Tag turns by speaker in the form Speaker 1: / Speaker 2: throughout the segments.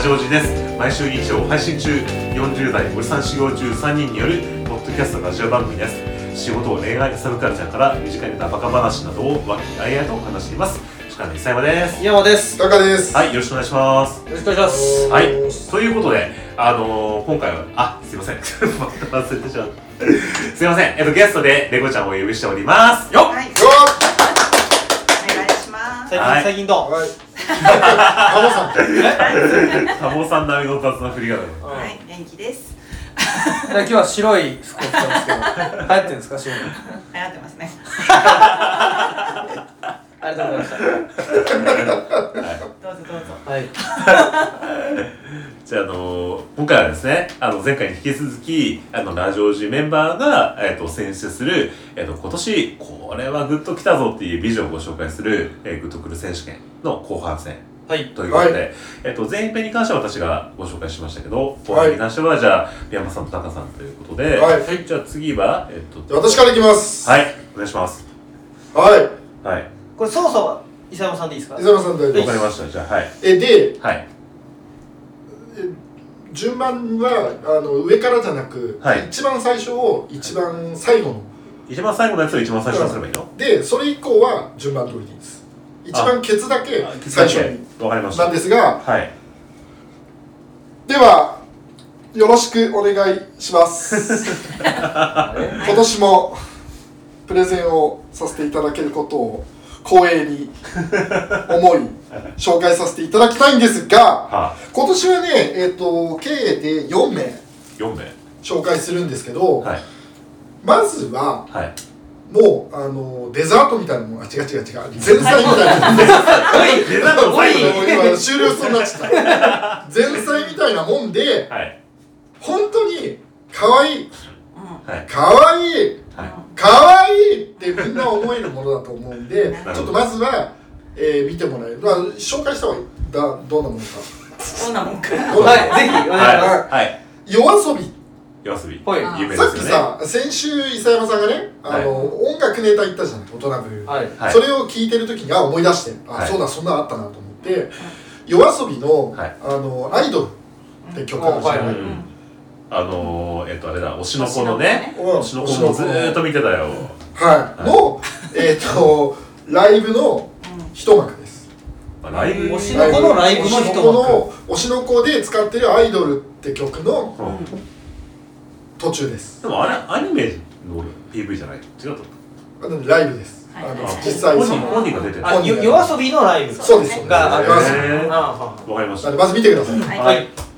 Speaker 1: ジオジです。毎週日曜配信中40代おじさん修行中3人によるポッドキャストラジオ番組です。仕事恋愛サブカルチャーから身近に出たバカ話などを和気あいあいと話しています。鹿野伊佐山です。
Speaker 2: 山です。
Speaker 3: タカです。
Speaker 1: はいよろしくお願いします。
Speaker 2: よろしくお願いします。
Speaker 1: はい。ということであのー、今回はあすいません。ま た忘れてしまった。すいません。えっとゲストでレゴちゃんをお呼びしております。よっ
Speaker 4: はい、
Speaker 3: よ
Speaker 4: お願いします。
Speaker 2: 最近、
Speaker 1: はい
Speaker 2: 最近どう、
Speaker 3: っはい。さん。
Speaker 1: タモさん並みの雑な振りが
Speaker 4: はい、元気です。
Speaker 2: 今日は白い服を着てますけど、流行ってるんですか？白いの。
Speaker 4: 流行ってますね。
Speaker 2: ありがとうございまし
Speaker 4: どうぞどうぞ。
Speaker 2: た。はい。
Speaker 1: じゃあ、あの今回はですね、あの、前回に引き続き、あの、ラジオジメンバーが、えっ、と、選出する、えっ、と、今年、これはグッときたぞっていうビジョンをご紹介する、えーグッとくる選手権の後半戦
Speaker 2: はい。
Speaker 1: ということで、
Speaker 3: は
Speaker 1: えっ、と、前編に関しては私がご紹介しましたけど、後半に関しては、じゃあ、宮山さんとタカさんということで、
Speaker 3: はい
Speaker 1: じゃあ次は、えっ、
Speaker 3: じゃあ私からいきます。
Speaker 1: はい、お願いします。
Speaker 3: はい。
Speaker 1: はい、
Speaker 2: これ操作は伊佐山さんでいいですか？
Speaker 3: 伊。沢さん大丈夫
Speaker 1: わかりました。じゃあ、はい。
Speaker 3: え、で、
Speaker 1: はい。
Speaker 3: 順番は、あの、上からじゃなく、
Speaker 1: はい
Speaker 3: 一番最初を一番最後の。
Speaker 1: 一番最後のやつを一番最初にすればいいの？
Speaker 3: で、それ以降は順番通りでいいです。一番ケツだけ
Speaker 1: あ
Speaker 3: 最初に。
Speaker 1: わかりました。
Speaker 3: なんですが、
Speaker 1: はい。
Speaker 3: では、よろしくお願いします。今年もプレゼンをさせていただけることを光栄に思い紹介させていただきたいんですが
Speaker 1: はあ、
Speaker 3: 今年はね、えっと計で4名
Speaker 1: 4名。
Speaker 3: 紹介するんですけど、
Speaker 1: はい。
Speaker 3: まずは
Speaker 1: はい。
Speaker 3: もうあのデザートみたいなものあ違う違う違う前菜みたいな
Speaker 1: デザート
Speaker 3: 今終了しそうになっちゃった前菜みたいなもんで
Speaker 1: はい。
Speaker 3: 本当に可愛い
Speaker 1: はい。
Speaker 3: 可愛い
Speaker 1: はい。
Speaker 3: 可愛いってみんな思えるものだと思うんでちょっとまずは、えー見てもらえる、まあ、紹介した方がいい。だどんなものか。
Speaker 4: どんなもんか。
Speaker 2: はい、ぜひお願いします。
Speaker 1: はい。はい。
Speaker 3: 夜遊び。
Speaker 1: 夜遊び。
Speaker 2: はい。
Speaker 3: さっき
Speaker 1: ですよね。
Speaker 3: さ先週伊佐山さんがねあの、音楽ネタ言ったじゃん大人部、
Speaker 2: はい。
Speaker 1: はい。
Speaker 3: それを聞いてる時にあ思い出して。あ、
Speaker 1: はい。
Speaker 3: そうだそんなのあったなと思って。夜遊びの,、
Speaker 1: はい。
Speaker 3: あのアイドルって曲あるじ
Speaker 1: あのー、えっとあれだ、推しの子のね。
Speaker 3: うん
Speaker 1: 推しの子もずーっと見てたよ。
Speaker 3: はい、のえっ、とライブの一幕です。
Speaker 1: まあライブ。
Speaker 2: 推しの子のライブの一幕。
Speaker 3: 推しの子の推しの子で使ってるアイドルって曲の
Speaker 1: うん。
Speaker 3: 途中です。
Speaker 1: でもあれ、アニメの PV じゃない？違
Speaker 3: ライブです、
Speaker 4: はい。
Speaker 3: あの
Speaker 4: はい
Speaker 3: 実際
Speaker 1: が出てる。
Speaker 2: あ、
Speaker 1: わ
Speaker 2: よ夜遊びのライブ。
Speaker 3: そうですそうです。
Speaker 2: があります。
Speaker 1: へー
Speaker 2: あ。は
Speaker 1: かりました。
Speaker 3: まず見てください、
Speaker 4: はい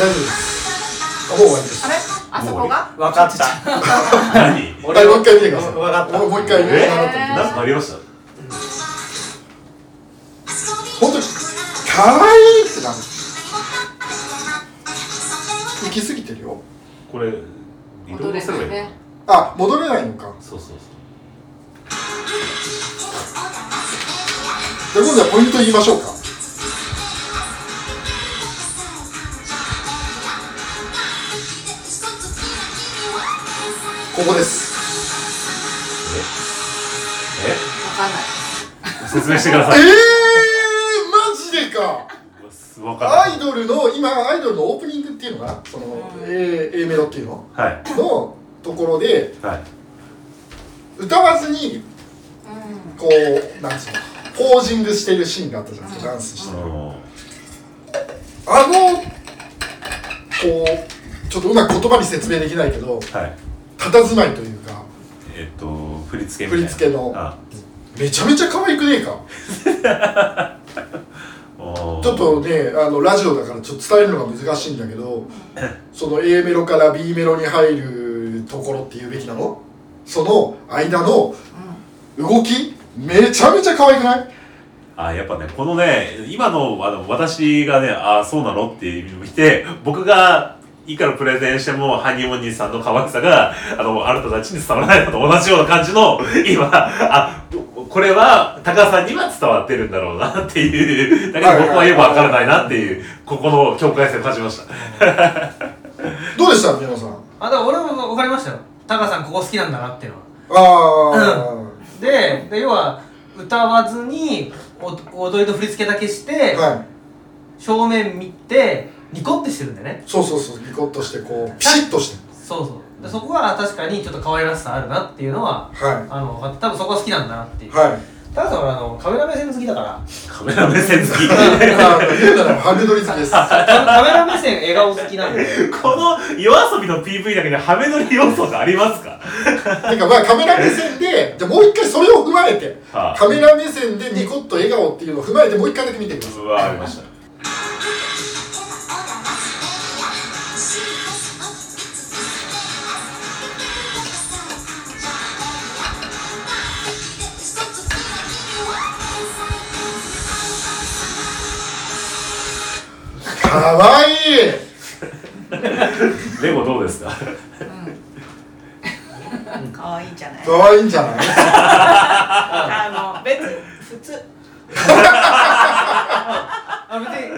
Speaker 3: 大丈夫です。あもう終わりです
Speaker 4: あれ、あそこが？
Speaker 2: わかった。
Speaker 1: 何？
Speaker 3: はいもう一回見てください
Speaker 2: わかった。
Speaker 3: もう一回見て
Speaker 1: え
Speaker 3: あなたに
Speaker 1: なんかありました？
Speaker 3: 本当に可愛いってなる行き過ぎてるよ。
Speaker 1: これ、移動すればいい
Speaker 3: あ戻れないのか。
Speaker 1: そうそうそう。
Speaker 3: じゃあ今度はポイント言いましょうかここです
Speaker 1: え？
Speaker 4: わかんない。
Speaker 1: 説明してくだ
Speaker 3: えー、
Speaker 1: さい。
Speaker 3: マジでか
Speaker 1: わかんない。
Speaker 3: アイドルの今アイドルのオープニングっていうのがその、A, A メロっていうの？
Speaker 1: はい。
Speaker 3: のところで
Speaker 1: はい。
Speaker 3: 歌わずに
Speaker 4: う
Speaker 3: こうなんつうの？ポージングしてるシーンがあったじゃないですかダンスしてる
Speaker 1: あの
Speaker 3: あのこうちょっとうまく言葉に説明できないけど
Speaker 1: はい。
Speaker 3: 佇まいというか
Speaker 1: えっと、振り付けみたいな。
Speaker 3: 振り付けの。
Speaker 1: あ。
Speaker 3: めちゃめちゃ可愛くねえか？ちょっとねあのラジオだからちょっと伝えるのが難しいんだけど その A メロから B メロに入るところっていうべきなの？その間の動きめちゃめちゃ可愛くない？
Speaker 1: あやっぱねこのね今のあの私がねあそうなのって見て僕がいくらプレゼンしてもハニーモニーさんの可愛さがあのあなたたちに伝わらないのと同じような感じの今あこれはタカさんには伝わってるんだろうなっていうだけど僕はよくわからないなっていうここの境界線を感じました。
Speaker 3: どうでした宮野さん？
Speaker 2: あだから俺も分かりましたよ。タカさんここ好きなんだなっていうのは。
Speaker 3: ああ、
Speaker 2: でで要は歌わずにお踊りと振り付けだけして、
Speaker 3: はい。
Speaker 2: 正面見てニコってしてるんだよね。
Speaker 3: そうそうそうニコッとしてこうピシッとして
Speaker 2: そうそう。でそこは確かにちょっと可愛らしさあるなっていうのは
Speaker 3: は
Speaker 2: あの多分そこは好きなんだなっていう、
Speaker 3: いはい。
Speaker 2: タカさんはあのカメラ目線好きだから。
Speaker 1: カメラ目線好き。
Speaker 3: あの言うならハメ撮り好きです。
Speaker 2: カカメラ目線笑顔好きなんで。
Speaker 1: この夜遊びの PV だけでハメ撮り要素がありますか？
Speaker 3: てかまあカメラ目線でじゃあもう一回それを踏まえて。
Speaker 1: はあ
Speaker 3: カメラ目線でニコッと笑顔っていうのを踏まえてもう一回だけ見てくださいう
Speaker 1: わありました
Speaker 3: かわいい。
Speaker 1: レゴどうですか？
Speaker 4: 可愛いんじゃない？
Speaker 3: かわいいんじゃない？
Speaker 4: あの別普通
Speaker 2: あ別に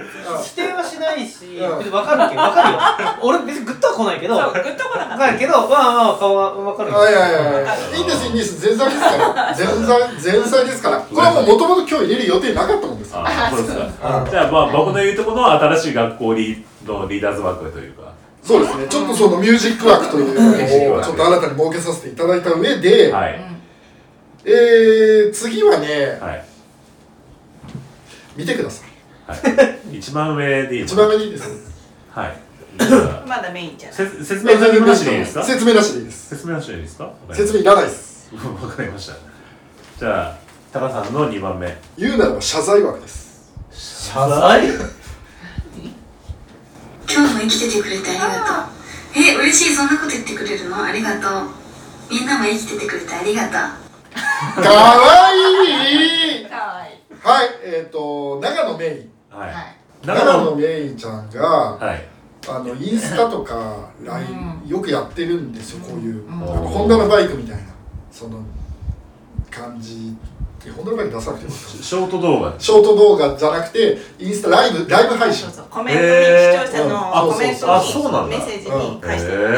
Speaker 2: 否定はしないし、
Speaker 3: うん。
Speaker 2: 別に分かるけど分かるよ。俺別にグッとは来ないけど
Speaker 4: グッとこなかっ
Speaker 2: かるけどまあまあ顔は分かる
Speaker 3: いやいやいやいいんですいいんです前菜ですから。前菜前菜ですから。これはもうもともと今日入れる予定なかったもんですから。
Speaker 1: あそう。ですか
Speaker 3: あ
Speaker 1: じゃあまあ僕の言うところの新しい学校リーのリーダーズ枠というか。
Speaker 3: そうですね。ちょっとそのミュージック枠というのをちょっと新たに設けさせていただいた上で、
Speaker 1: はい。
Speaker 3: えー、次はね
Speaker 1: はい。
Speaker 3: 見てください
Speaker 1: はい。一番上でいい
Speaker 3: 一番目にいいです
Speaker 1: はい。
Speaker 4: た まだメインじゃない。
Speaker 1: せ説明なしでいいですか？
Speaker 3: 説明なしでいいです。
Speaker 1: 説明なしでいいですか？
Speaker 3: 説明いらないです。
Speaker 1: わかりました。じゃあタカさんの2番目。
Speaker 3: 言うならば謝罪枠です。
Speaker 2: 謝罪？
Speaker 5: 今日も生きててくれてありがとう。え嬉しいそんなこと言ってくれるの？ありがとう。みんなも生きててくれてありがとう。
Speaker 3: かわいい。
Speaker 4: 可愛い
Speaker 3: はいえっ、ー、と長野メイン
Speaker 1: はい。
Speaker 4: はい。
Speaker 1: 長
Speaker 3: 長野
Speaker 1: 野
Speaker 3: メインちゃんが
Speaker 1: はい。
Speaker 3: あのインスタとか LINE よくやってるんですよこういう、
Speaker 4: うん。
Speaker 3: ホンダのバイクみたいな。その感じえホンダのバイク出さなくても。
Speaker 1: ショート動画。
Speaker 3: ショート動画じゃなくてインスタライブライブ配信。
Speaker 4: そうそう。コメントに
Speaker 1: へー
Speaker 4: 視聴者
Speaker 3: うん
Speaker 4: のコメント
Speaker 1: あそうなんだ。
Speaker 4: にメッセージに返してくれて。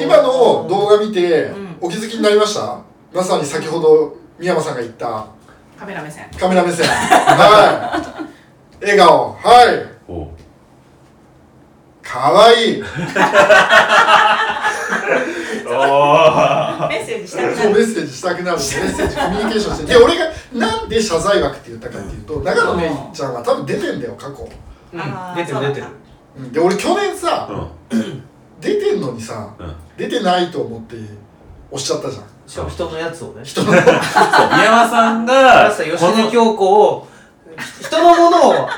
Speaker 1: へ
Speaker 3: 今の動画見て
Speaker 4: うん。
Speaker 3: お気づきになりました？まさに先ほど宮山さんが言った。
Speaker 4: カメラ目線。
Speaker 3: カメラ目線。はい笑顔。はい。
Speaker 1: えお
Speaker 3: かわい。い
Speaker 1: お
Speaker 4: メッセージしたくな
Speaker 3: そうメッ
Speaker 4: る
Speaker 3: セージしたくなるメッセージコミュニケーションして。で俺がなんで謝罪枠って言ったかっていうと長野めいちゃんは多分出てんだよ過去、
Speaker 2: うん。
Speaker 4: あー
Speaker 2: 出てる出てる。
Speaker 3: うん。で俺去年さ
Speaker 1: うん。
Speaker 3: 出てんのにさ
Speaker 1: うん。
Speaker 3: 出てないと思って押しちゃったじゃん。
Speaker 2: しかも人のやつをね。
Speaker 3: 人の
Speaker 1: そう宮山さんが
Speaker 2: 吉根京子を人のものを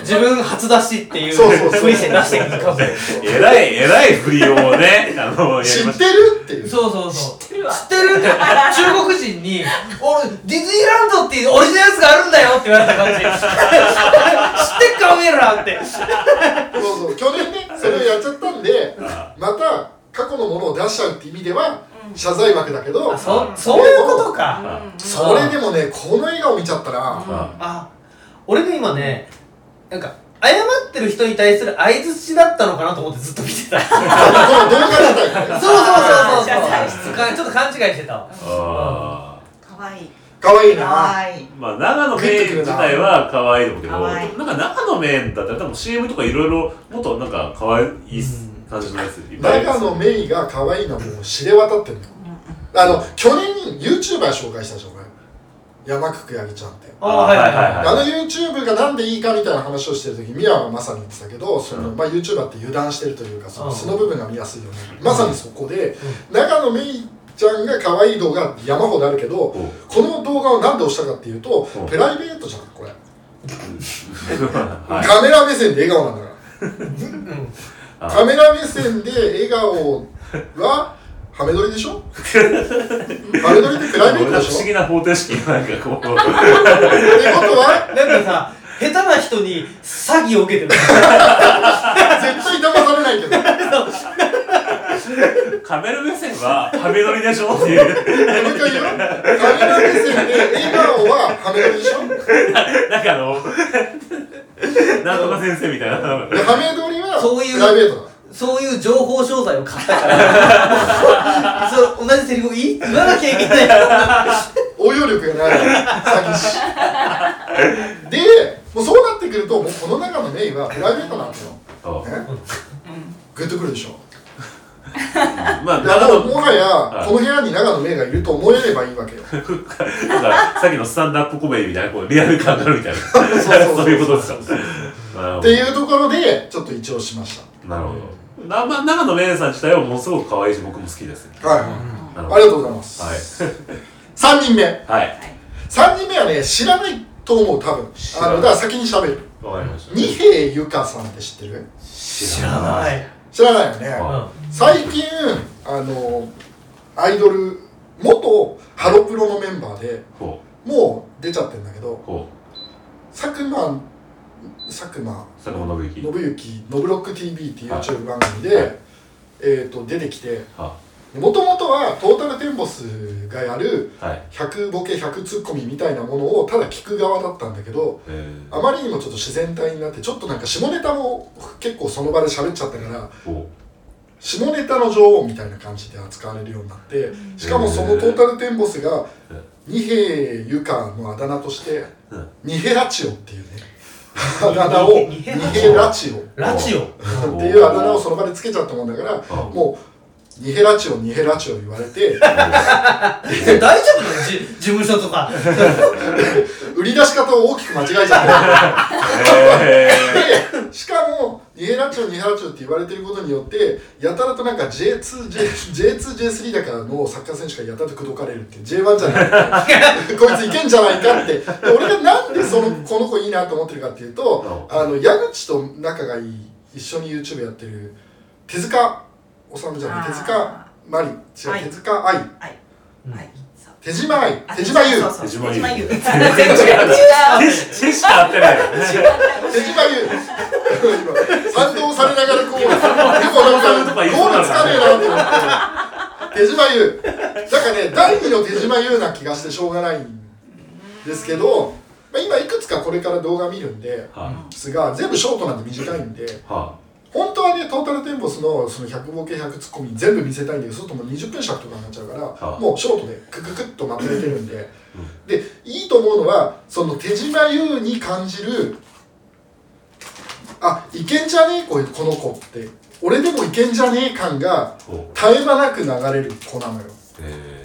Speaker 2: 自分初出しっていう
Speaker 3: そうそうそう。
Speaker 2: ふりして出してくるかも
Speaker 1: えらいえらい振りをねあのや
Speaker 3: 知っ
Speaker 1: て
Speaker 3: るっていう。
Speaker 2: そうそうそう。
Speaker 4: 知ってるわ。
Speaker 2: 知ってるって中国人に「俺ディズニーランドっていうオリジナルやつがあるんだよ」って言われた感じ。知ってっかおめえらって。
Speaker 3: そうそう。去年ねそれをやっちゃったんで
Speaker 1: あ
Speaker 3: また過去のものを出しちゃうって意味では謝罪枠だけど
Speaker 2: あそそういうことか。
Speaker 1: あ
Speaker 3: それでもねこの笑顔見ちゃったら
Speaker 1: あ
Speaker 2: あ俺ね今ねなんか謝ってる人に対する相づちだったのかなと思ってずっと見てた。そう
Speaker 3: この動画
Speaker 2: そうそうそうそう。
Speaker 4: 謝罪室
Speaker 2: かちょっと勘違いしてたわ。
Speaker 1: あ
Speaker 4: 可愛い
Speaker 3: かわいいな。
Speaker 4: 可愛い。
Speaker 1: ーまあ長野メイン自体は可愛いと思うけど
Speaker 4: 可愛い。
Speaker 1: なんか長野メインだったら多分 CM とかいろいろもっとなんか可愛い感じのやついっぱいあります
Speaker 3: 長野メイが可愛いのはもう知れ渡ってるのよ。あの去年 YouTuber 紹介したじゃん俺山久くやぎちゃんって
Speaker 2: あはいはいはい。
Speaker 3: あの YouTube がなんでいいかみたいな話をしてる時ミヤはまさに言ってたけどその、
Speaker 1: うん。
Speaker 3: まあ、YouTuber って油断してるというかその
Speaker 2: うん。
Speaker 3: 素の部分が見やすいよね、まさにそこで、長野めいちゃんが可愛い動画山ほどあるけど
Speaker 1: お
Speaker 3: この動画をなんで押したかっていうと
Speaker 1: うん。
Speaker 3: プライベートじゃんこれ、
Speaker 1: はい。
Speaker 3: カメラ目線で笑顔なんだから。
Speaker 1: あ
Speaker 3: カメラ目線で笑顔は ハメ撮りでしょ？ハメ撮りってプライベートでしょ？
Speaker 1: 思議な方程式なんかこう
Speaker 3: ってことは
Speaker 2: なんかさ下手な人に詐欺を受けてる。
Speaker 3: 絶対騙されないけど。
Speaker 1: カメラ目線はハメ撮りでしょ？っていう
Speaker 3: もう一回言うよカメラ目線で笑顔はハメ撮りでしょ？
Speaker 1: なんかあのなんとか先生みたいな。
Speaker 3: でハメ撮りは
Speaker 2: そういう
Speaker 3: プライベートだ
Speaker 2: そういう情報商材を買ったから。そう同じセリフを言い？言わなきゃいけない
Speaker 3: 応用力がない。詐欺師。でもうそうなってくるともうこの中のメインはプライベートなんですよ、グッとくるでしょ。
Speaker 1: まあ長野。
Speaker 3: もはや
Speaker 1: はい。
Speaker 3: この部屋に長野メイがいると思えればいいわけよ。
Speaker 1: なんかさっきのスタンダップコメディみたいなこうリアル感があるみたいな。
Speaker 3: そう
Speaker 1: いうことですよなるほ
Speaker 3: っていうところでちょっと一応しまし
Speaker 1: どなるほどなまあ長野めいさん自体はものすごく可愛いし僕も好きです。
Speaker 3: たはい、
Speaker 1: なるほど。
Speaker 3: ありがとうございます、
Speaker 1: はい。
Speaker 3: 3人目。
Speaker 1: はい。
Speaker 3: 3人目はね知らないと思う多分。あのだから先に喋る。
Speaker 1: わかりました。
Speaker 3: 二平ゆかさんって知ってる？
Speaker 2: 知らない、
Speaker 3: 知らないよね、
Speaker 1: は
Speaker 3: 最近あのアイドル元ハロプロのメンバーで
Speaker 1: ほ
Speaker 3: もう出ちゃってるんだけど
Speaker 1: うほ
Speaker 3: 佐久間佐久間。
Speaker 1: う佐久間信之。
Speaker 3: 信之「ノブロック TV」っていう YouTube 番組で、
Speaker 1: はい。
Speaker 3: えー、と出てきて
Speaker 1: は
Speaker 3: もともとはトータルテンボスがやる
Speaker 1: はい。
Speaker 3: 100ボケ100ツッコミみたいなものをただ聞く側だったんだけど
Speaker 1: えー。
Speaker 3: あまりにもちょっと自然体になってちょっとなんか下ネタも結構その場で喋っちゃったから
Speaker 1: ほ
Speaker 3: 下ネタの女王みたいな感じで扱われるようになってしかもそのトータルテンボスが二平ゆかのあだ名として
Speaker 1: うん。
Speaker 3: ニヘラチオっていうねあだ名をニ
Speaker 2: ニ
Speaker 3: ヘ
Speaker 2: ヘ
Speaker 3: ラチオ。
Speaker 2: ラジオ。
Speaker 3: っていうあだ名をその場でつけちゃったもんだから
Speaker 1: あ
Speaker 3: もうニヘラチオニヘラチオ言われて
Speaker 2: 大丈夫なの？じ事務所とか。
Speaker 3: 売り出し方を大きく間違えちゃ
Speaker 1: え
Speaker 3: って。でしかもニヘラチオニヘラチオって言われてることによってやたらとなんか J2J J2J3 だからのサッカー選手がやたらと口説かれるっていう J1 じゃない。こいついけんじゃないかって。で俺がなんでそのこの子いいなと思ってるかっていうとあの矢口と仲がいい一緒に YouTube やってる手塚治虫じゃない
Speaker 4: あー。
Speaker 3: 手塚真理違う、
Speaker 4: はい
Speaker 3: 手塚愛。
Speaker 4: はい。はい。
Speaker 3: 手島愛。
Speaker 4: あ
Speaker 3: 手島優。
Speaker 1: 手島優。
Speaker 4: 手島優。
Speaker 2: 全然違う。
Speaker 1: ー、手しか合ってない。
Speaker 3: 手島優。今賛同されながらこう結構なんかゴールつかねえなと思って手島優。だからね第二の手島優な気がしてしょうがないんですけど、まあ、今いくつかこれから動画見るんで
Speaker 1: は
Speaker 3: ですが全部ショートなんで短いんで
Speaker 1: い。は
Speaker 3: 本当はねトータルテンボスのその100ボケ100ツッコミ全部見せたいんだけどそうするともう20分尺とかになっちゃうから、
Speaker 1: はあ。
Speaker 3: もうショートでクククッとまとめてるんで、でいいと思うのはその手島優に感じるあいけんじゃねえ？この子って。俺でもいけんじゃねえ？感が絶え間なく流れる子なのよ。
Speaker 1: え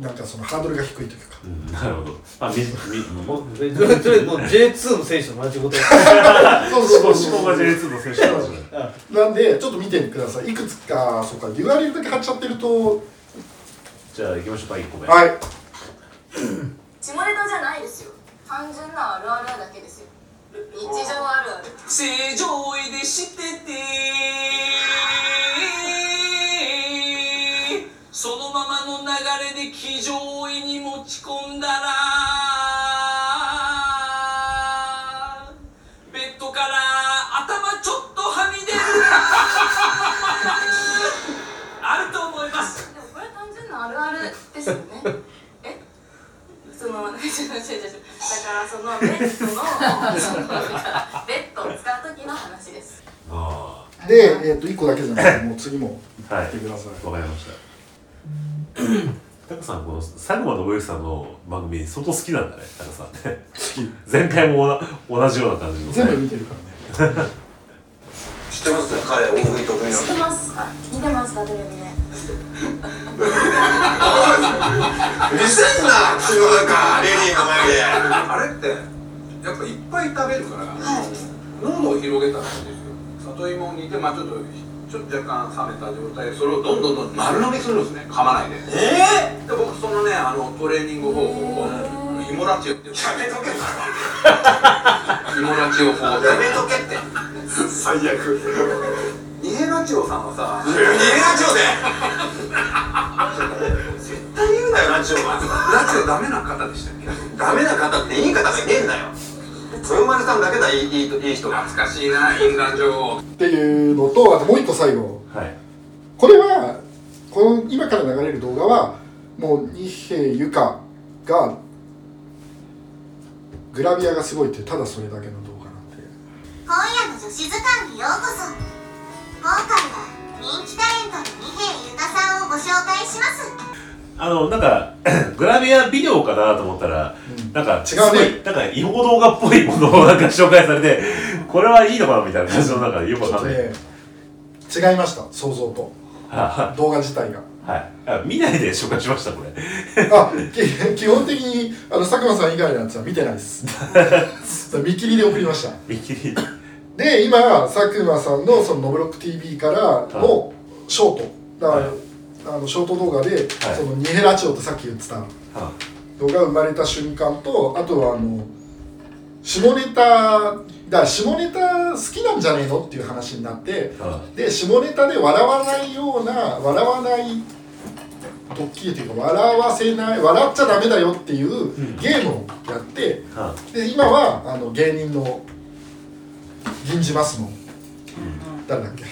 Speaker 3: なんかそのハードルが低いというか。
Speaker 1: なるほど。まあみみもう
Speaker 2: それそれもう J2 の選手と同じことや。
Speaker 3: そうそうそうそう。
Speaker 1: 思考が J2 の選手なんですね。
Speaker 3: なんでちょっと見てください。いくつかそうか URL だけ貼っちゃってると。
Speaker 1: じゃあ行きましょうか1個目。
Speaker 3: はい。
Speaker 5: 下ネタじゃないですよ。単純なあるあるだけですよ。日常あるある。
Speaker 6: 正常位でしててそのままの流れで騎乗位に持ち込んだらベッドから頭ちょっとはみ出る。あると思います。
Speaker 5: でもこれ単純なあるあるですよね。え？そのだからそのベッドのベッドを使う時の話です
Speaker 1: あ
Speaker 3: で、えー、と1個だけじゃなくてもう次も
Speaker 1: あはい
Speaker 3: 言ってください
Speaker 1: わかりましたタカさんこの佐久間信之さんの番組相当好きなんだねタカさんね。
Speaker 3: 好き。
Speaker 1: 前回も同同じような感じの。
Speaker 3: 全部見てるからね。
Speaker 7: 知ってます彼大食い得意な
Speaker 5: 知ってます。あ見てましたテレビで。
Speaker 7: うるせえな口の中レディーの前で。
Speaker 8: あれってやっぱいっぱい食べるから、喉を広げたらいいんですよ。里芋を煮てまあちょっとちょっと若干冷めた状態でそれをどんどんどん丸飲みするんですね。噛まないで。
Speaker 7: え
Speaker 8: で僕そのねあのトレーニング方法を芋ラチオって
Speaker 7: やめとけ
Speaker 8: 芋ラチオ法。で
Speaker 7: やめとけって。最悪。
Speaker 8: ニヘラチオさんはさ
Speaker 7: 逃げラジオで。絶対言うなよラジオは。
Speaker 8: ラチオダメな方でしたっけ？
Speaker 7: ダメな方っていい方がいねえんだよ豊丸さんだけだいいいいいい人が。
Speaker 8: 懐かしいな印鑑状
Speaker 3: っていうのとあともう一個最後。
Speaker 1: はい。
Speaker 3: これはこの今から流れる動画はもう二平ゆかがグラビアがすごいってただそれだけの動画なんで
Speaker 9: 今夜の女子図鑑にようこそ。今回は人気タレントの二平ゆかさんをご紹介します
Speaker 1: あのなんか グラビアビデオかなと思ったら、
Speaker 3: うん。
Speaker 1: なんか
Speaker 3: 違うね。
Speaker 1: なんか違法動画っぽいものをなんか紹介されてこれはいいのかなみたいな感じのなんかよくわかんない、
Speaker 3: ね。違いました想像と
Speaker 1: は
Speaker 3: 動画自体が
Speaker 1: いはいあ見ないで紹介しましたこれ
Speaker 3: あき基本的にあの佐久間さん以外のやつは見てないです見切りで送りました
Speaker 1: 見切り
Speaker 3: で今佐久間さんのその「ノブロック TV」からのショートだから、
Speaker 1: はい
Speaker 3: あのショート動画で、そのニヘラチオってさっき言ってた
Speaker 1: は
Speaker 3: 動画が生まれた瞬間とあとはあの下ネタだから下ネタ好きなんじゃねえのっていう話になって
Speaker 1: は
Speaker 3: で下ネタで笑わないような笑わないドッキリというか笑わせない笑っちゃダメだよっていうゲームをやって
Speaker 1: は
Speaker 3: で今はあの芸人の銀じますの誰だっけ？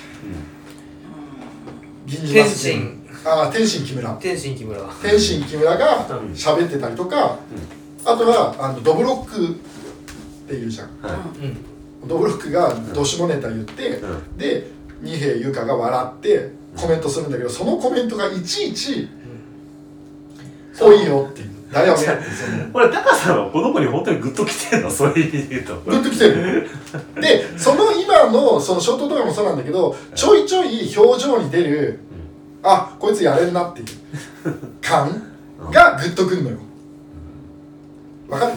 Speaker 3: 銀じますああ天心木村。
Speaker 2: 天心木村。
Speaker 3: 天心木村が
Speaker 1: うん。
Speaker 3: 喋ってたりとか、あとはあのドブロックっていうじゃん。ドブロックがどしもネタ言って、
Speaker 1: うん。
Speaker 3: で二平優香が笑ってコメントするんだけどそのコメントがいちいち「多いよ」っていう「だよね」ってその
Speaker 1: これタカさんはこの子に本当にグッときてんの？そういう意味で言うと。
Speaker 3: グッときてる。でその今のそのショート動画もそうなんだけどちょいちょい表情に出るあこいつやれんなっていう。感がグッとくんのよ。わかる？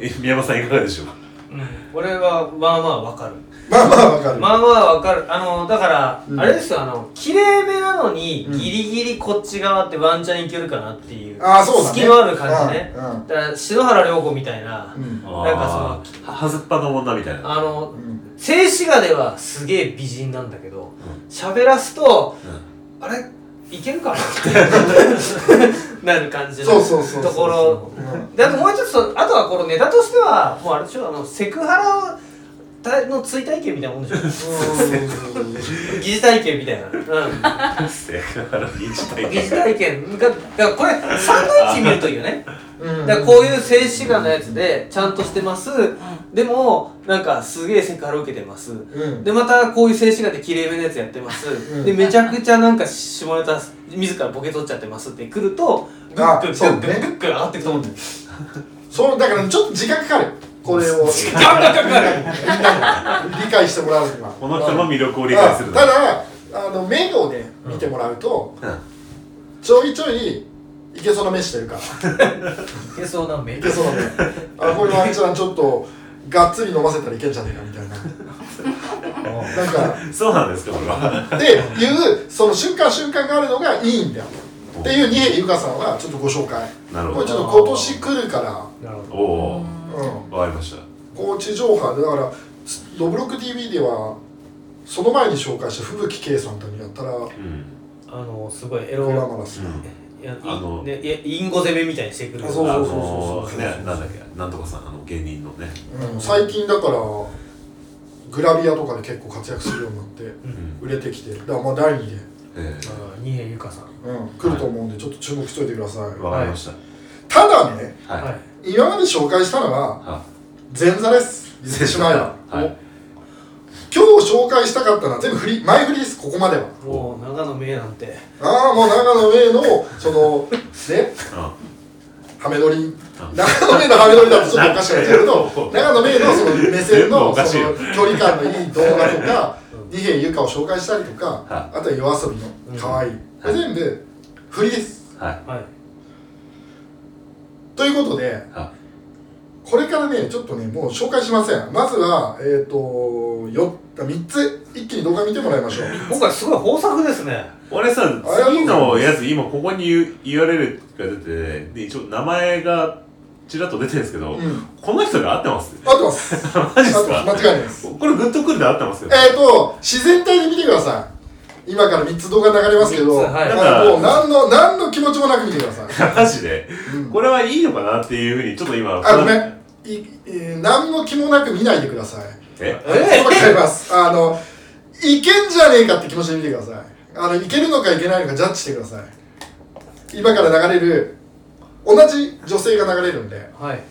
Speaker 1: え 宮本さんいかがでしょう？か
Speaker 2: うん。俺はまあまあわかる。
Speaker 3: まあまあわかる、
Speaker 2: まあまあわかる。あのだから、
Speaker 3: うん。
Speaker 2: あれですよあの綺麗めなのに
Speaker 3: うん。
Speaker 2: ギリギリこっち側ってワンチャンいけるかなっていう
Speaker 3: ああそうだね。
Speaker 2: 隙のある感じね。
Speaker 3: うん
Speaker 2: だから篠原涼子みたいな、
Speaker 3: うん。うん
Speaker 2: なんか
Speaker 1: そのはずっぱの女みたいな。
Speaker 2: あの
Speaker 3: うん。
Speaker 2: 静止画ではすげえ美人なんだけど喋、らすとあれ？いけるかな？っ てなる感じのところ。
Speaker 3: うん
Speaker 2: であともう一つあとはこのネタとしてはもうあれでしょ？あのセクハラの追体験みたいなもんでしょ。疑似体験みたいな、うん、
Speaker 1: セクハラ認知体
Speaker 2: 疑似
Speaker 1: 験
Speaker 2: 体験。がだからこれサンドイッチ見るといいよね。
Speaker 3: うん。
Speaker 2: だからこういう静止画のやつでちゃんとしてます。でもなんかすげえセクハラ受けてます。
Speaker 3: うん。
Speaker 2: でまたこういう静止画で綺麗めのやつやってます、
Speaker 3: ん。
Speaker 2: でめちゃくちゃなんか下ネタ自らボケ取っちゃってます。って来るとグッ
Speaker 3: あ
Speaker 2: グッグッグッグッ上がっていくと思うんだよ。
Speaker 3: そうだからちょっと時間かかるこれを。
Speaker 2: 時間がかかる
Speaker 3: みんなに理解してもらうには。
Speaker 1: この人の魅力を理解する
Speaker 3: あただあのメガで見てもらうと、
Speaker 1: うん。
Speaker 3: ちょいちょいいけそうな目してるから。
Speaker 2: いけそうな目。
Speaker 3: いけそうな目。あこれワンちゃんちょっとがっつり飲ませたらいけんじゃねえかみたいな。なんか。
Speaker 1: そうなんですかこれは。
Speaker 3: っていうその瞬間瞬間があるのがいいんだよ。っていう二平ゆかさんはちょっとご紹介。
Speaker 1: なるほど。
Speaker 3: これちょっと今年来るから。
Speaker 2: なるほ
Speaker 1: おお
Speaker 3: うん。
Speaker 1: わかりました。
Speaker 3: こう地上波でだからドブロック TV ではその前に紹介した吹雪圭さんとやったらグ
Speaker 1: うん。
Speaker 2: どあのすごいエロ
Speaker 3: ラマラスな、
Speaker 1: うん。
Speaker 2: いや
Speaker 1: あの
Speaker 2: いねいやインゴ攻めみたいにしてくる。
Speaker 1: あ
Speaker 3: あそうそう
Speaker 1: のーねなんだっけなんとかさんあの芸人のね。
Speaker 3: うん。最近だからグラビアとかで結構活躍するようになって
Speaker 1: うん。
Speaker 3: 売れてきてだからまあ第2で、
Speaker 1: え
Speaker 2: あ二平ゆかさん。
Speaker 3: うん、来ると思うんでちょっと注目しといてください、
Speaker 1: えわかりました。
Speaker 3: ただね
Speaker 1: はい
Speaker 2: はい
Speaker 3: 今まで紹介したのは
Speaker 1: は
Speaker 3: 前座です。言ってしまえば
Speaker 1: はい。
Speaker 3: 今日紹介したかったのは全部フリ前振りです。ここまでは。
Speaker 2: もう長野名なんて。
Speaker 3: ああもう長野名のそのね？ハメ撮り？長野名のハメ撮りだとちょっとおかしくなっちゃうけど 長野名のその目線のその距離感のいい動画とか二平ゆかを紹介したりとか
Speaker 1: は
Speaker 3: あとは夜遊びの可愛い。これ全部振りです。
Speaker 1: はい。
Speaker 2: はい
Speaker 3: ということで
Speaker 1: は
Speaker 3: これからねちょっとねもう紹介しません。まずはえっ、とよ3つ一気に動画見てもらいましょう。
Speaker 2: 今回すごい豊作ですね。
Speaker 1: 俺さ次のやつ今ここに U- URL が出ててで一応名前がちらっと出てるんですけど、
Speaker 3: うん。
Speaker 1: この人で合ってます？
Speaker 3: 合ってます。
Speaker 1: マジっすか？
Speaker 3: 間違いないです。
Speaker 1: これグッとくるで合ってますよ。
Speaker 3: えっ、と自然体で見てください今から3つ動画流れますけど、
Speaker 2: はい。
Speaker 3: あのもう何の何の気持ちもなく見てください。
Speaker 1: マジで、
Speaker 3: うん。
Speaker 1: これはいいのかなっていうふうにちょっと今
Speaker 3: あごめん。い、えー何の気もなく見ないでください。
Speaker 1: え？
Speaker 3: え？わかります。あのいけんじゃねえかって気持ちで見てください。あのいけるのかいけないのかジャッジしてください。今から流れる同じ女性が流れるんで。
Speaker 2: はい。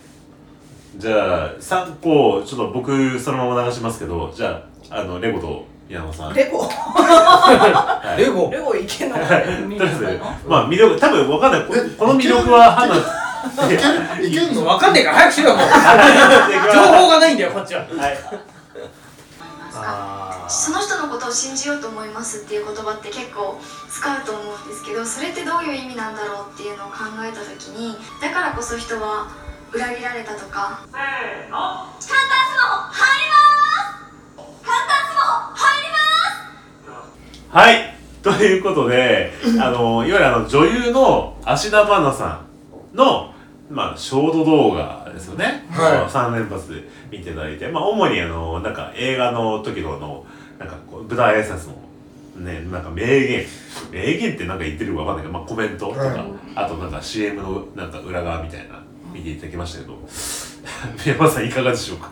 Speaker 1: じゃあ3個ちょっと僕そのまま流しますけどじゃああのレゴと矢野さん。
Speaker 4: レゴ。
Speaker 1: はい。
Speaker 2: レゴ。
Speaker 4: レゴいけんの
Speaker 1: とりあ
Speaker 4: 見
Speaker 1: えずまあ魅力多分わかんない。この魅力は判断
Speaker 3: いける？いけんの？
Speaker 2: わかんねえから早くしろよもう。情報がないんだよこっちは。
Speaker 1: はい。
Speaker 5: 思いますあ
Speaker 2: あ
Speaker 9: その人のことを信じようと思いますっていう言葉って結構使うと思うんですけどそれってどういう意味なんだろうっていうのを考えた時にだからこそ人は裏切られたとか。
Speaker 5: 簡単スマホ入ります
Speaker 1: はい。ということであのいわゆるあの女優の芦田愛菜さんのまあショート動画ですよね、
Speaker 3: はい。
Speaker 1: 3連発見ていただいて。まあ主にあのなんか映画の時のあのなんかこう舞台挨拶のねなんか名言。名言ってなんか言ってるかわかんないけど、まあ、コメントとか、
Speaker 3: はい。
Speaker 1: あとなんか CM のなんか裏側みたいな見ていただきましたけど。宮山さんいかがでしょうか？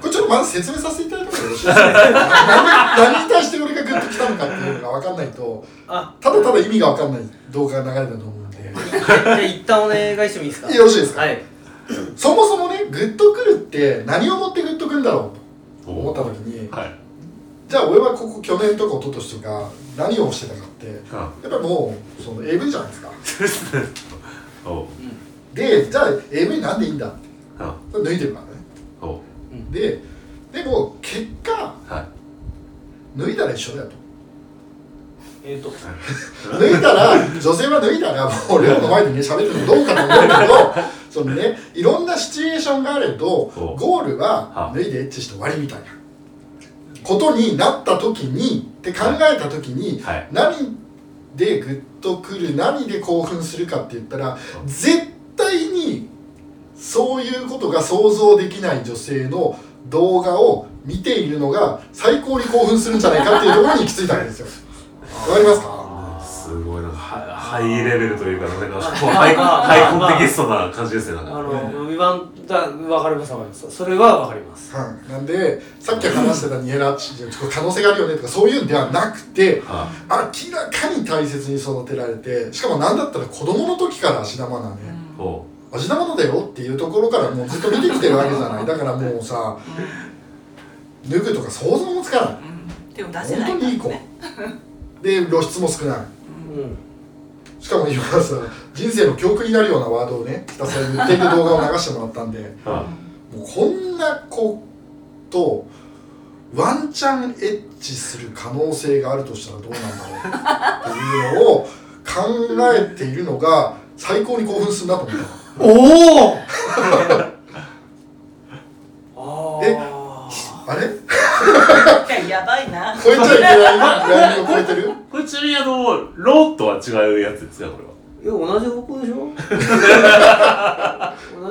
Speaker 3: これちょっとまず説明させていただいてもよろしいですか何何に対して俺がグッときたのかっていうのが分かんないと
Speaker 2: あ。
Speaker 3: ただただ意味が分かんない動画が流れたと思うんで。
Speaker 2: じゃあ一旦お願いしてもいいですか？
Speaker 3: よろしいですか？
Speaker 2: はい。
Speaker 3: そもそもねグッとくるって何をもってグッとくるんだろうと思った時に
Speaker 1: はい。
Speaker 3: じゃあ俺はここ去年とか一昨年とか何をしてたかって
Speaker 1: あ。
Speaker 3: やっぱりもうその AV じゃないですか。でじゃあ AV なんでいいんだって。
Speaker 1: あ。
Speaker 3: 脱いでるからね。ででも結果
Speaker 1: はい。
Speaker 3: 脱いだら一緒だよと。
Speaker 2: えっと。
Speaker 3: 脱いだら女性は脱いだらもう俺らの前でね喋ってるのどうかと思うけどそのねいろんなシチュエーションがあれど
Speaker 1: お
Speaker 3: ゴールは
Speaker 1: は
Speaker 3: 脱いでエッチして終わりみたいな。ことになった時にって考えた時に
Speaker 1: はい。
Speaker 3: 何でグッとくる何で興奮するかって言ったら絶対にそういうことが想像できない女性の動画を見ているのが最高に興奮するんじゃないかっていうところに行き着いたわけですよ。わかりますか？
Speaker 1: すごいな。んかハハイレベルというかなんかこうハイハイコンテキストな感じですね。なんか
Speaker 2: あの言わんだわかりますわかります。それはわかります。
Speaker 3: はい、なんでさっき話してたニエラチ可能性があるよねとかそういうんではなくて
Speaker 1: は
Speaker 3: 明らかに大切に育てられてしかも何だったら子供の時から芦田愛菜ね
Speaker 1: う。
Speaker 3: 芦田愛菜だよっていうところからもうずっと見てきてるわけじゃない。だからもうさ脱ぐとか想像もつかない。
Speaker 4: でも出せない
Speaker 3: 本当にいい子。
Speaker 4: ね
Speaker 3: で露出も少ない。
Speaker 2: うん。
Speaker 3: しかも今さ人生の教訓になるようなワードをねひたすら言っていく動画を流してもらったんで
Speaker 1: は
Speaker 3: もうこんな子とワンチャンエッチする可能性があるとしたらどうなんだろうっていうのを考えているのが最高に興奮するなと思った
Speaker 2: おお
Speaker 3: え
Speaker 2: あ
Speaker 3: あれ？
Speaker 4: やばいな。
Speaker 3: 超えちゃいけないラインを超えてる？
Speaker 1: これちなみにあのローとは違うやつですかこれは。い
Speaker 2: や同じ方向でしょ？同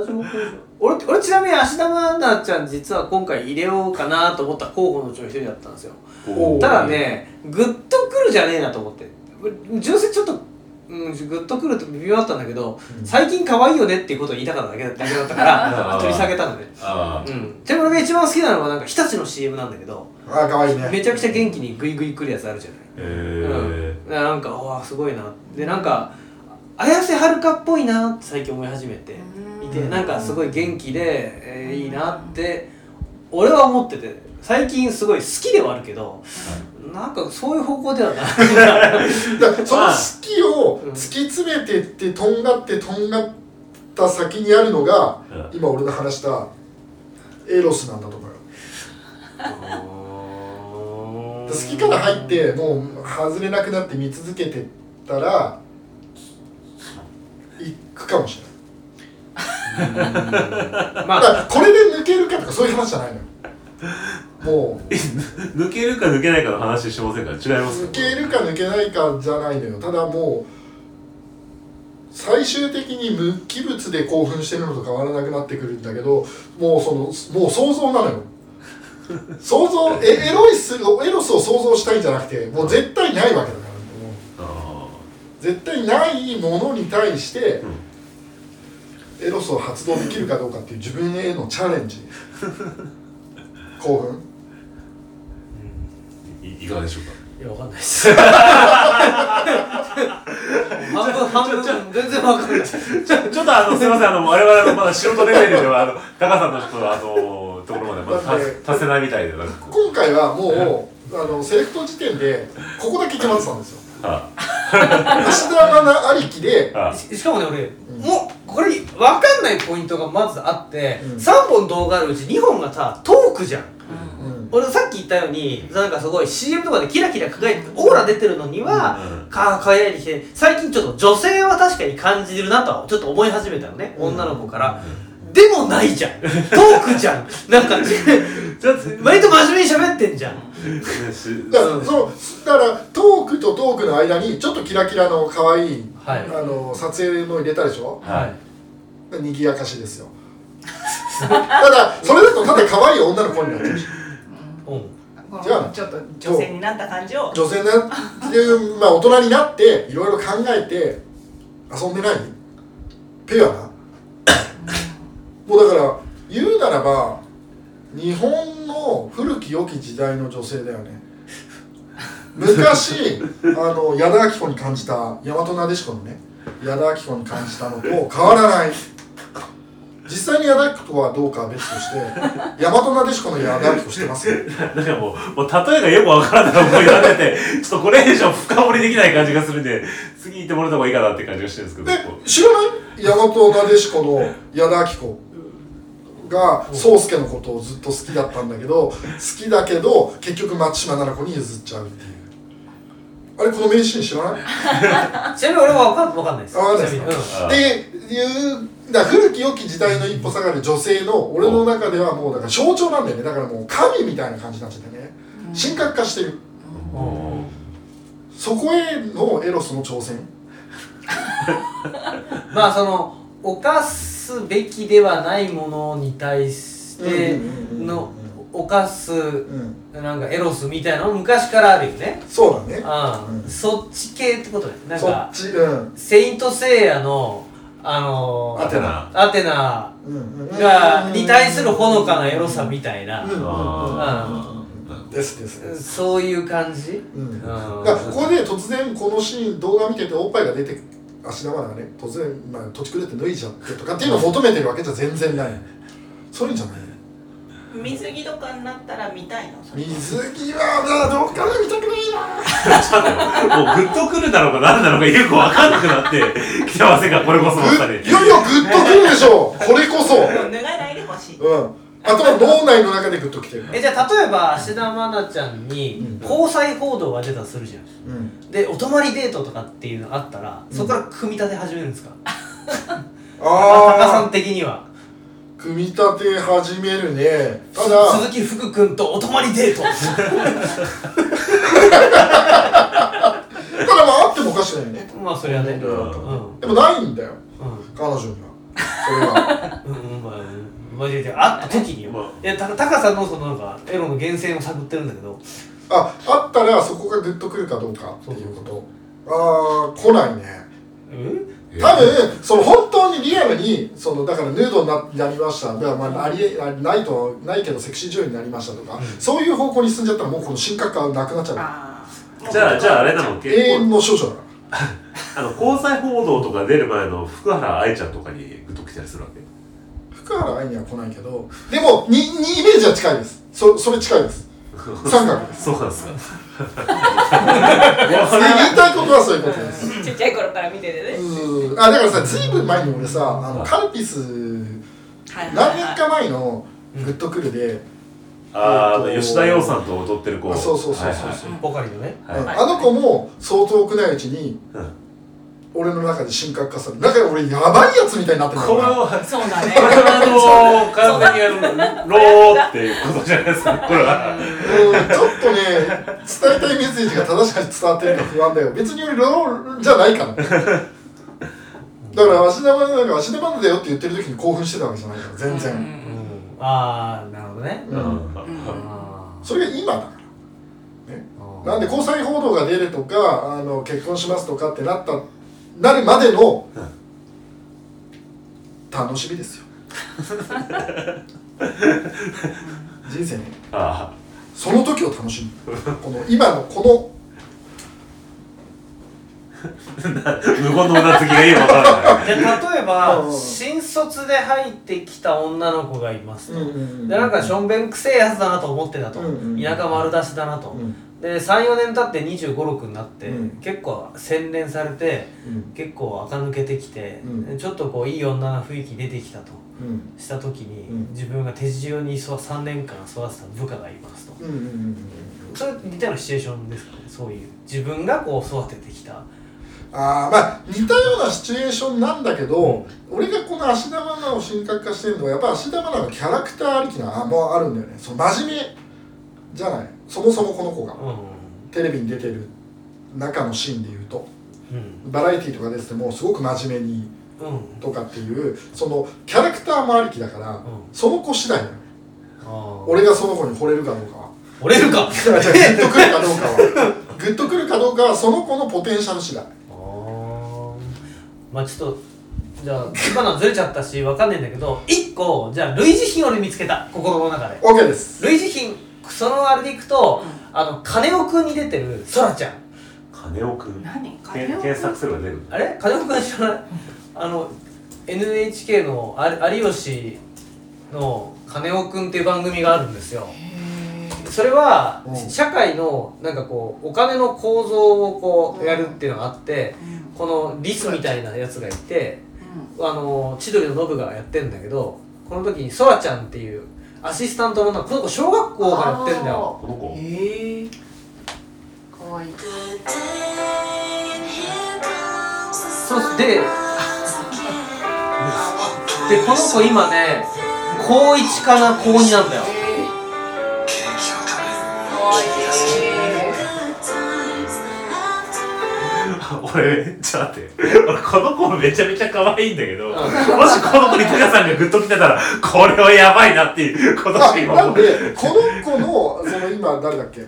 Speaker 2: じ方向でしょ？俺俺ちなみに芦田愛菜ちゃん実は今回入れようかなと思った候補のうちの一人だったんですよ。ただねグッとくるじゃねえなと思って。純粋にちょっと、うん、グッとくると微妙だったんだけど、最近可愛いよねっていうことを言いたかっただけだったから 取り下げたのね。
Speaker 1: あ
Speaker 2: うん。でも俺が一番好きなのはなんか日立の CM なんだけど
Speaker 3: ああかわいいね。
Speaker 2: めちゃくちゃ元気にグイグイ来るやつあるじゃない。
Speaker 1: え
Speaker 2: うん、なんかわあすごいな。でなんか綾瀬はるかっぽいなって最近思い始めていてなんかすごい元気で、えーいいなって俺は思ってて最近すごい好きではあるけど、なんかそういう方向ではない。
Speaker 3: その好きを突き詰めてってとんがってとんがった先にあるのが
Speaker 1: うん。
Speaker 3: 今俺の話したエロスなんだと思うよ。好きから入ってもう外れなくなって見続けてったら行くかもしれない。
Speaker 2: まあ
Speaker 3: これで抜けるかとかそういう話じゃないのよもう。
Speaker 1: 抜けるか抜けないかの話してませんか？ら違います
Speaker 3: 抜けるか抜けないかじゃないのよ。ただもう最終的に無機物で興奮してるのと変わらなくなってくるんだけどもうそのもう想像なのよ。想像 えエロいスエロスを想像したいんじゃなくてもう絶対ないわけだから。もう
Speaker 1: あ
Speaker 3: 絶対ないものに対して、エロスを発動できるかどうかっていう自分へのチャレンジ 興奮？
Speaker 1: ーいいかがでしょうか？
Speaker 2: いやわかんないです。半分半分全然わかんない。
Speaker 1: ちょちょっとあのすみませんあの我々のまだ素人レベルではあのタカさんのちょっとあのところまでまだ達せないみたいでなんか
Speaker 3: 今回はもうあのセレクト時点でここだけ決まってたんですよ
Speaker 1: あ。
Speaker 3: 芦田愛菜ありきで
Speaker 1: あ。
Speaker 2: ししかもね俺、もうこれ分かんないポイントがまずあって、
Speaker 3: うん。
Speaker 2: 3本動画あるうち2本がさトークじゃん。
Speaker 3: うん。
Speaker 2: 俺さっき言ったようになんかすごい CM とかでキラキラ輝いてオーラ出てるのには、
Speaker 1: うん。
Speaker 2: か輝いてきて最近ちょっと女性は確かに感じるなとはちょっと思い始めたのね、女の子から、でもないじゃん。トークじゃん。なんか
Speaker 1: ちょっと
Speaker 2: 割と真面目に喋ってんじゃん。
Speaker 1: し
Speaker 3: だからそのだからトークとトークの間にちょっとキラキラの可愛い、
Speaker 2: はい。
Speaker 3: あの撮影の入れたでしょ？
Speaker 1: はい。
Speaker 3: 賑やかしですよ。ただそれだとただ可愛い女の子になっちゃうし。
Speaker 2: うん。
Speaker 3: じゃあ
Speaker 4: ちょっと女性になった感じを。
Speaker 3: 女性になっていう、まあ、大人になっていろいろ考えて遊んでない？ペアな？もうだから言うならば日本の古き良き時代の女性だよね。昔あの矢田亜希子に感じた大和なでしこのね矢田亜希子に感じたのと変わらない。実際に矢田亜希子はどうかは別として大和なでしこの矢田亜希子知ってます
Speaker 1: なんかもうもう例えがよくわからない思いになっててちょっとこれ以上深掘りできない感じがするんで次行ってもらった方がいいかなって感じがしてるんですけど。
Speaker 3: で知らない？大和なでしこの矢田亜希子が宗介のことをずっと好きだったんだけど好きだけど結局松島菜々子に譲っちゃうっていう。あれこの名シーン知らない？
Speaker 2: ちなみに俺は分かん分かんないです。
Speaker 3: あわかんないです
Speaker 2: ちなみに。うん。
Speaker 1: あ
Speaker 3: っていうだ古き良き時代の一歩下がる女性の俺の中ではもうだから象徴なんだよね。だからもう神みたいな感じになっちゃってね。神格化してる。
Speaker 2: うん。
Speaker 3: そこへのエロスの挑戦。
Speaker 2: まあその犯すべきではないものに対しての犯す
Speaker 3: うん
Speaker 2: なんかエロスみたいなの昔からあるよね。
Speaker 3: そうだね。
Speaker 2: ああ、
Speaker 3: うん。
Speaker 2: そっち系ってことね。なん
Speaker 3: そ
Speaker 2: か
Speaker 3: っちうん。
Speaker 2: セイントセイヤのあの
Speaker 1: アテナ。
Speaker 2: アテナ。がに対するほのかなエロさみたいな、
Speaker 3: うんうんうん
Speaker 1: あ
Speaker 3: ですです
Speaker 2: そういう感じ、
Speaker 3: うん。
Speaker 2: うん。
Speaker 3: だからここで突然このシーン動画見てておっぱいが出て足玉がね突然、まあ、土地狂って脱いじゃってとかっていうのを求めてるわけじゃ全然ない。そういうんじゃない。
Speaker 4: 水着とかになったら見たいの？
Speaker 3: 水着はまあどっから見たくないな。
Speaker 1: もうグッとくるだろうか何なのかよくわかんなくなってきてませんか？これこそ
Speaker 3: いやいやグッとくるでしょ。これこそ。
Speaker 4: 脱がないでほしい。
Speaker 3: うんあとは脳内の中でグッときてる。
Speaker 2: えじゃあ例えば芦田愛菜ちゃんに
Speaker 3: うん。
Speaker 2: 交際報道が出たとするじゃん。
Speaker 3: うん。
Speaker 2: でお泊まりデートとかっていうのあったら、そこから組み立て始めるんですか？タカさ
Speaker 3: あ
Speaker 2: ん的には。
Speaker 3: あ組み立て始めるね。ただ
Speaker 2: 鈴木福君とお泊まりデート。
Speaker 3: ただまああってもおかしくないよね。
Speaker 2: まあそれはね。うん。
Speaker 1: うん。
Speaker 3: でもないんだよ。
Speaker 2: うん。
Speaker 3: 彼女には。それが
Speaker 2: うんうんまあマジで会った時に。よ
Speaker 1: まあ。
Speaker 2: いやたタカさんのそのなんかエロの源泉を探ってるんだけど。
Speaker 3: ああったらそこがグッとくるかどうかっていうこと。ああ来ないね。
Speaker 2: うん
Speaker 3: 多分その本当にリアルにそのだからヌードにななりました。だからまあありえあないとないけどセクシー女優になりましたとか、そういう方向に進んじゃったらもうこの神格化はなくなっちゃう。
Speaker 1: じゃあじゃああれなの結
Speaker 3: 永遠
Speaker 1: 構
Speaker 3: の少女だか
Speaker 1: あの交際報道とか出る前の福原愛ちゃんとかにグッと来たりするわけ？
Speaker 3: ら福原愛には来ないけどでもににイメージは近いです。そそれ近いです。三角です。
Speaker 1: そうなんですか。
Speaker 3: で言いたいことはそういうことです。
Speaker 4: ちっちゃい頃から見ててね。
Speaker 3: うん。あだからさずいぶん前に俺さあのカルピス
Speaker 4: はい
Speaker 3: 何年か前のグッとくるで、
Speaker 1: あーあの
Speaker 3: えっと
Speaker 1: 吉田羊さんと踊ってる子。
Speaker 3: あそうそうそうそう
Speaker 1: はいはい
Speaker 2: ポカリのね
Speaker 1: はい。
Speaker 3: うん。あの子も相当くないうちに
Speaker 1: うん
Speaker 3: 俺の中で神格化される。だから俺やばいやつみたいになってる
Speaker 1: これは
Speaker 4: そうだね。
Speaker 1: これはあの完全にあのローっていうことじゃないですかこれは。
Speaker 3: うんちょっとね伝えたいメッセージが正しく伝わってるか不安だよ。別に俺ローじゃないから。だから芦田愛菜が芦田愛菜だよって言ってる時に興奮してたわけじゃないから全然、
Speaker 2: うん。ああなるほどね。
Speaker 3: うん。
Speaker 1: うん
Speaker 2: あ
Speaker 3: それが今だから。
Speaker 2: ー
Speaker 3: なんで交際報道が出るとかあの結婚しますとかってなったなるまでの楽しみですよ。人生ね
Speaker 1: あ。
Speaker 3: その時を楽しむ。この今のこの
Speaker 1: 無言のうなずきがいいのからない。
Speaker 2: で例えば
Speaker 3: うん
Speaker 2: 新卒で入ってきた女の子がいますと、
Speaker 3: うんうんうん
Speaker 2: でなんかしょんべんくせえやつだなと思ってたと、
Speaker 3: うんうん
Speaker 2: 田舎丸出しだなと、
Speaker 3: うん。
Speaker 2: で34年経って2 5 6になって、
Speaker 3: うん。
Speaker 2: 結構洗練されて
Speaker 3: うん。
Speaker 2: 結構垢抜けてきて、
Speaker 3: うん。
Speaker 2: ちょっとこういい女の雰囲気出てきたと
Speaker 3: うん。
Speaker 2: した時に、
Speaker 3: うん。
Speaker 2: 自分が手塩にそ3年間育てた部下がいますと、
Speaker 3: うんうんうん。
Speaker 2: それ似たようなシチュエーションですかね。そういう。自分がこう育ててきた
Speaker 3: ああまあ似たようなシチュエーションなんだけど、俺がこの芦田愛菜を神格化してるのはやっぱ芦田愛菜のキャラクターありきなあもうあるんだよね。そう真面目じゃない。そもそもこの子が。
Speaker 2: う
Speaker 3: テレビに出てる中のシーンで言うと。
Speaker 2: んうん。
Speaker 3: バラエティーとか出ててもすごく真面目に
Speaker 2: うん。
Speaker 3: とかっていうそのキャラクターもありきだから、
Speaker 2: ん。
Speaker 3: その子次第だよ
Speaker 2: あー。
Speaker 3: 俺がその子に惚れるかどうかは。
Speaker 2: 折れるか。
Speaker 3: グッとくるかどうかは。グッとくるかどうかはその子のポテンシャル次第
Speaker 2: まあちょっとじゃあ今のはずれちゃったしわかんないんだけど一個じゃあ類似品俺見つけた。心の中で。
Speaker 3: OK です。
Speaker 2: 類似品そのあれでいくと、あの金尾くんに出てるそらちゃん。
Speaker 1: 金尾くん
Speaker 4: 何？
Speaker 1: け検索すれば出る
Speaker 2: あれ？金尾くん知らない？あの NHK のあ有吉の金尾くんっていう番組があるんですよそれは
Speaker 3: うん。
Speaker 2: 社会のなんかこうお金の構造をこうやるっていうのがあってこのリスみたいなやつがいてあの千鳥のノブがやってんだけどこの時にそらちゃんっていうアシスタントの女この子小学校からやってんだよ。
Speaker 1: この子。
Speaker 4: へえかわいい。
Speaker 2: そうででこの子今ね高1かな高2なんだよ
Speaker 1: 俺ちょっと待って。俺この子めちゃめちゃ可愛いんだけど、もしこの子にタカさんがグッと来てたらこれはやばいなっていう今
Speaker 3: あ
Speaker 1: 年今
Speaker 3: なんでこの子のその今誰だっけ？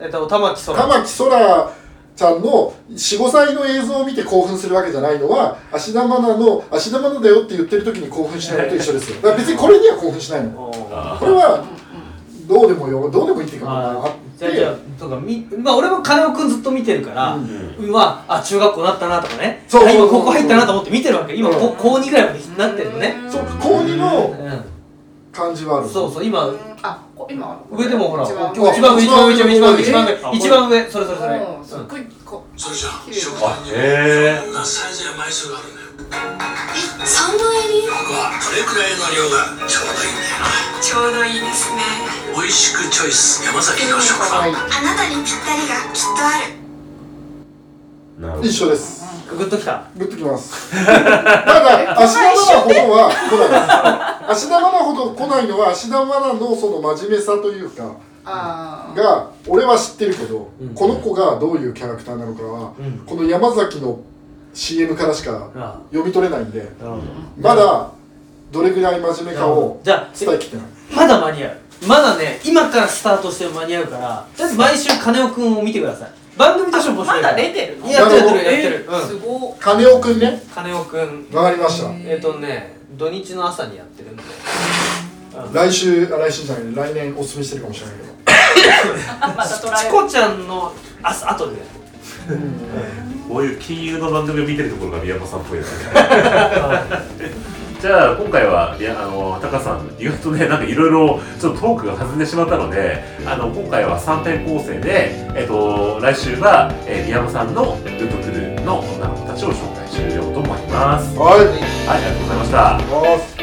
Speaker 2: えっと玉木そら
Speaker 3: 玉木そらちゃんの45歳の映像を見て興奮するわけじゃないのは芦田愛菜の芦田愛菜だよって言ってる時に興奮しないのと一緒ですよ。だから別にこれには興奮しないの。
Speaker 1: あ
Speaker 3: これはどうでもよどうでもいいっていうかまああ
Speaker 2: あ
Speaker 3: って。
Speaker 2: じゃあじゃあとかみまあ俺も金尾くんずっと見てるから、
Speaker 3: う
Speaker 2: うん。わあ中学校なったなとかね。
Speaker 3: そうそうそう
Speaker 2: あ今ここ入ったなと思って見てるわけ。今
Speaker 3: うん。
Speaker 2: こ高2ぐらいまでなってるのね、
Speaker 3: そう高2の
Speaker 2: う
Speaker 3: 感じはある。
Speaker 2: ん、そうそう今
Speaker 4: あこ今
Speaker 2: 上でもほら
Speaker 4: 一番
Speaker 2: 一番上一番上一番上。一番上一番
Speaker 1: え？
Speaker 2: 上一番上それそれそれ、
Speaker 4: うんすっごいこ
Speaker 7: それじゃあ
Speaker 4: 綺麗
Speaker 7: 食
Speaker 1: あ
Speaker 7: パンに
Speaker 1: へ
Speaker 7: こんなサイズや枚数があるんだよ
Speaker 9: そんなに
Speaker 7: 僕はこれくらいの量がちょうどいいんだよな
Speaker 9: ちょうどいいですね。
Speaker 7: 美味しくチョイス山崎の食パン。
Speaker 9: あなたにぴったりがきっとある。
Speaker 3: 一緒です。
Speaker 2: グッときた。
Speaker 3: グッときます。ただ芦田愛菜ほどは来ない。芦田愛菜ほど来ないのは芦田愛菜のその真面目さというかが俺は知ってるけど、
Speaker 2: うん。
Speaker 3: この子がどういうキャラクターなのかは、
Speaker 2: うん。
Speaker 3: この山崎の CM からしか
Speaker 2: あ
Speaker 3: 読み取れないんでまだどれぐらい真面目かを
Speaker 2: じゃあ
Speaker 3: 伝えきってない。
Speaker 2: まだ間に合う。まだね今からスタートしても間に合うからとりあえず毎週金尾くんを見てください。番組としても面白いから。
Speaker 4: まだ出てるの？
Speaker 2: やってるやってる。やって
Speaker 4: え
Speaker 2: る、
Speaker 4: ーす
Speaker 2: うん、
Speaker 4: ごい
Speaker 3: 金尾くんね？
Speaker 2: 金尾くん。
Speaker 3: わかりました。
Speaker 2: えっ、とね土日の朝にやってるんで。
Speaker 3: 来週あ来週じゃない来年おすすめしてるかもしれないけど。
Speaker 2: チコちゃんの朝後でや
Speaker 1: こういう金融の番組を見てるところが宮本さんっぽいですねじゃあ今回はいやあのタカさん意外とねなんかいろいろちょっとトークが弾んでしまったのであの今回は3編構成で、えっと来週は、えー宮本さんのグッとくるの女の子たちを紹介しようと思います。
Speaker 3: はい
Speaker 1: はい、ありがとうございました。